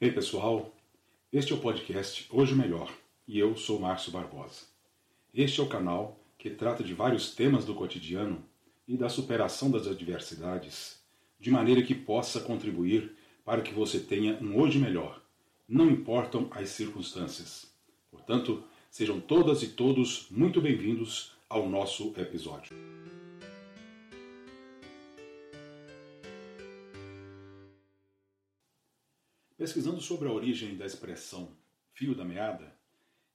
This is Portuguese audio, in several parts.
Ei pessoal, este é o podcast Hoje Melhor e eu sou Márcio Barbosa. Este é o canal que trata de vários temas do cotidiano e da superação das adversidades, de maneira que possa contribuir para que você tenha um hoje melhor, não importam as circunstâncias. Portanto, sejam todas e todos muito bem-vindos ao nosso episódio. Pesquisando sobre a origem da expressão fio da meada,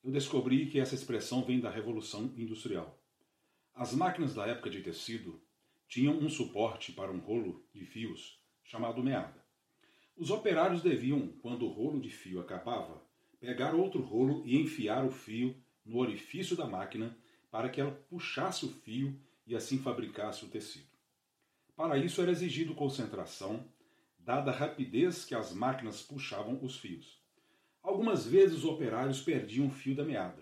eu descobri que essa expressão vem da Revolução Industrial. As máquinas da época de tecido tinham um suporte para um rolo de fios chamado meada. Os operários deviam, quando o rolo de fio acabava, pegar outro rolo e enfiar o fio no orifício da máquina para que ela puxasse o fio e assim fabricasse o tecido. Para isso era exigido concentração, dada a rapidez que as máquinas puxavam os fios. Algumas vezes os operários perdiam o fio da meada,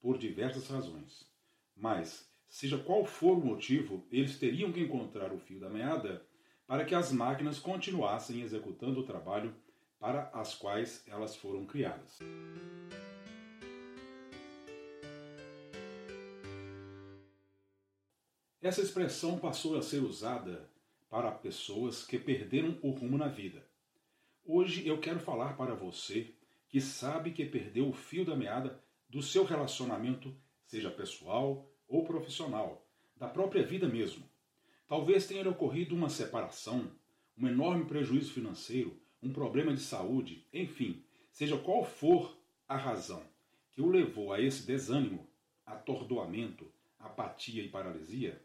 por diversas razões. Mas, seja qual for o motivo, eles teriam que encontrar o fio da meada para que as máquinas continuassem executando o trabalho para as quais elas foram criadas. Essa expressão passou a ser usada para pessoas que perderam o rumo na vida. Hoje eu quero falar para você que sabe que perdeu o fio da meada do seu relacionamento, seja pessoal ou profissional, da própria vida mesmo. Talvez tenha ocorrido uma separação, um enorme prejuízo financeiro, um problema de saúde, enfim, seja qual for a razão que o levou a esse desânimo, atordoamento, apatia e paralisia,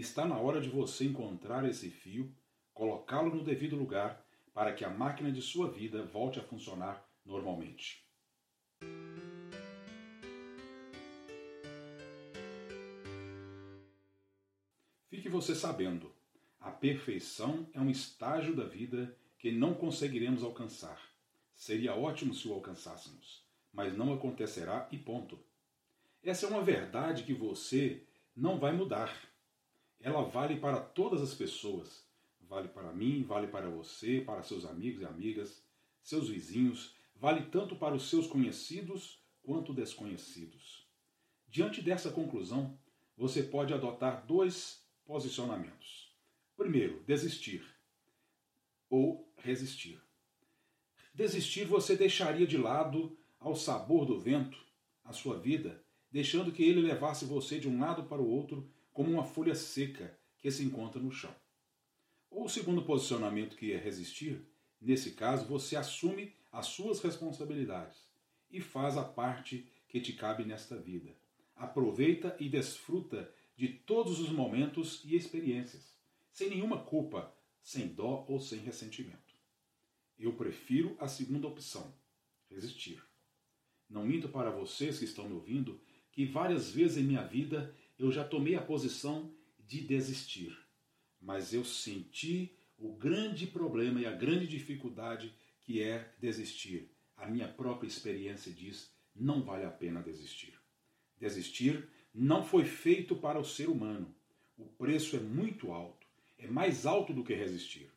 está na hora de você encontrar esse fio, colocá-lo no devido lugar para que a máquina de sua vida volte a funcionar normalmente. Fique você sabendo, a perfeição é um estágio da vida que não conseguiremos alcançar. Seria ótimo se o alcançássemos, mas não acontecerá e ponto. Essa é uma verdade que você não vai mudar. Ela vale para todas as pessoas. Vale para mim, vale para você, para seus amigos e amigas, seus vizinhos, vale tanto para os seus conhecidos quanto desconhecidos. Diante dessa conclusão, você pode adotar dois posicionamentos. Primeiro, desistir ou resistir. Desistir você deixaria de lado ao sabor do vento a sua vida, deixando que ele levasse você de um lado para o outro como uma folha seca que se encontra no chão. Ou o segundo posicionamento que é resistir, nesse caso você assume as suas responsabilidades e faz a parte que te cabe nesta vida. Aproveita e desfruta de todos os momentos e experiências, sem nenhuma culpa, sem dó ou sem ressentimento. Eu prefiro a segunda opção, resistir. Não minto para vocês que estão me ouvindo que várias vezes em minha vida eu já tomei a posição de desistir, mas eu senti o grande problema e a grande dificuldade que é desistir. A minha própria experiência diz: não vale a pena desistir. Desistir não foi feito para o ser humano. O preço é muito alto, é mais alto do que resistir.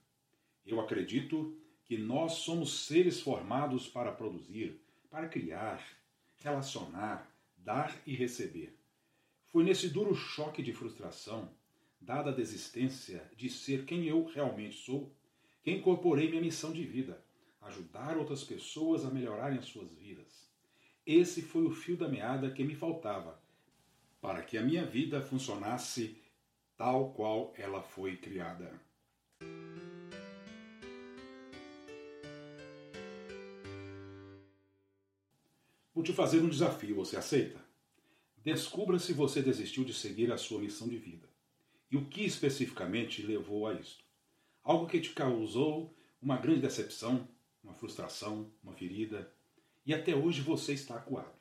Eu acredito que nós somos seres formados para produzir, para criar, relacionar, dar e receber. Foi nesse duro choque de frustração, dada a desistência de ser quem eu realmente sou, que incorporei minha missão de vida ajudar outras pessoas a melhorarem as suas vidas. Esse foi o fio da meada que me faltava para que a minha vida funcionasse tal qual ela foi criada. Vou te fazer um desafio, você aceita? Descubra se você desistiu de seguir a sua missão de vida. E o que especificamente levou a isto? Algo que te causou uma grande decepção, uma frustração, uma ferida, e até hoje você está acuado.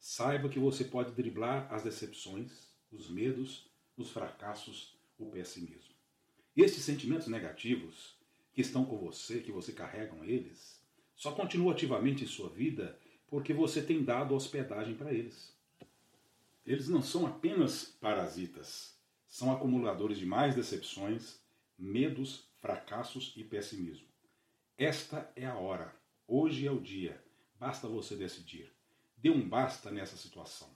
Saiba que você pode driblar as decepções, os medos, os fracassos, o pessimismo. Estes sentimentos negativos que estão com você, que você carrega eles, só continuam ativamente em sua vida porque você tem dado hospedagem para eles. Eles não são apenas parasitas, são acumuladores de mais decepções, medos, fracassos e pessimismo. Esta é a hora, Hoje é o dia. Basta você decidir. Dê um basta nessa situação.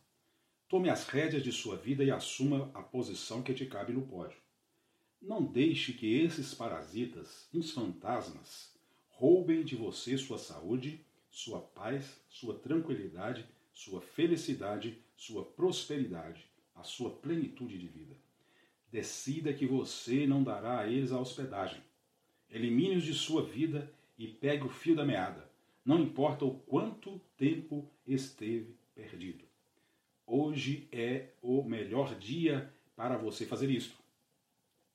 Tome as rédeas de sua vida e assuma a posição que te cabe no pódio. Não deixe que esses parasitas, uns fantasmas, roubem de você sua saúde, sua paz, sua tranquilidade, sua felicidade, sua prosperidade, a sua plenitude de vida. Decida que você não dará a eles a hospedagem. Elimine-os de sua vida e pegue o fio da meada, não importa o quanto tempo esteve perdido. Hoje é o melhor dia para você fazer isto.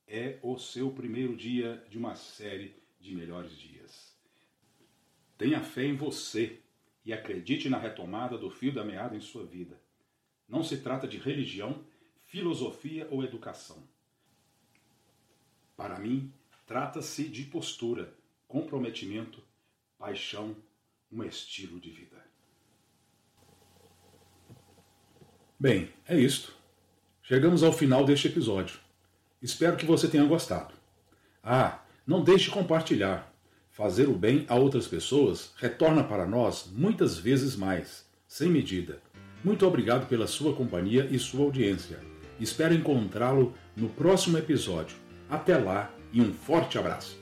É o seu primeiro dia de uma série de melhores dias. Tenha fé em você e acredite na retomada do fio da meada em sua vida. Não se trata de religião, filosofia ou educação. Para mim, trata-se de postura, comprometimento, paixão, um estilo de vida. Bem, é isto. Chegamos ao final deste episódio. Espero que você tenha gostado. Ah, não deixe de compartilhar. Fazer o bem a outras pessoas retorna para nós muitas vezes mais, sem medida. Muito obrigado pela sua companhia e sua audiência. Espero encontrá-lo no próximo episódio. Até lá e um forte abraço.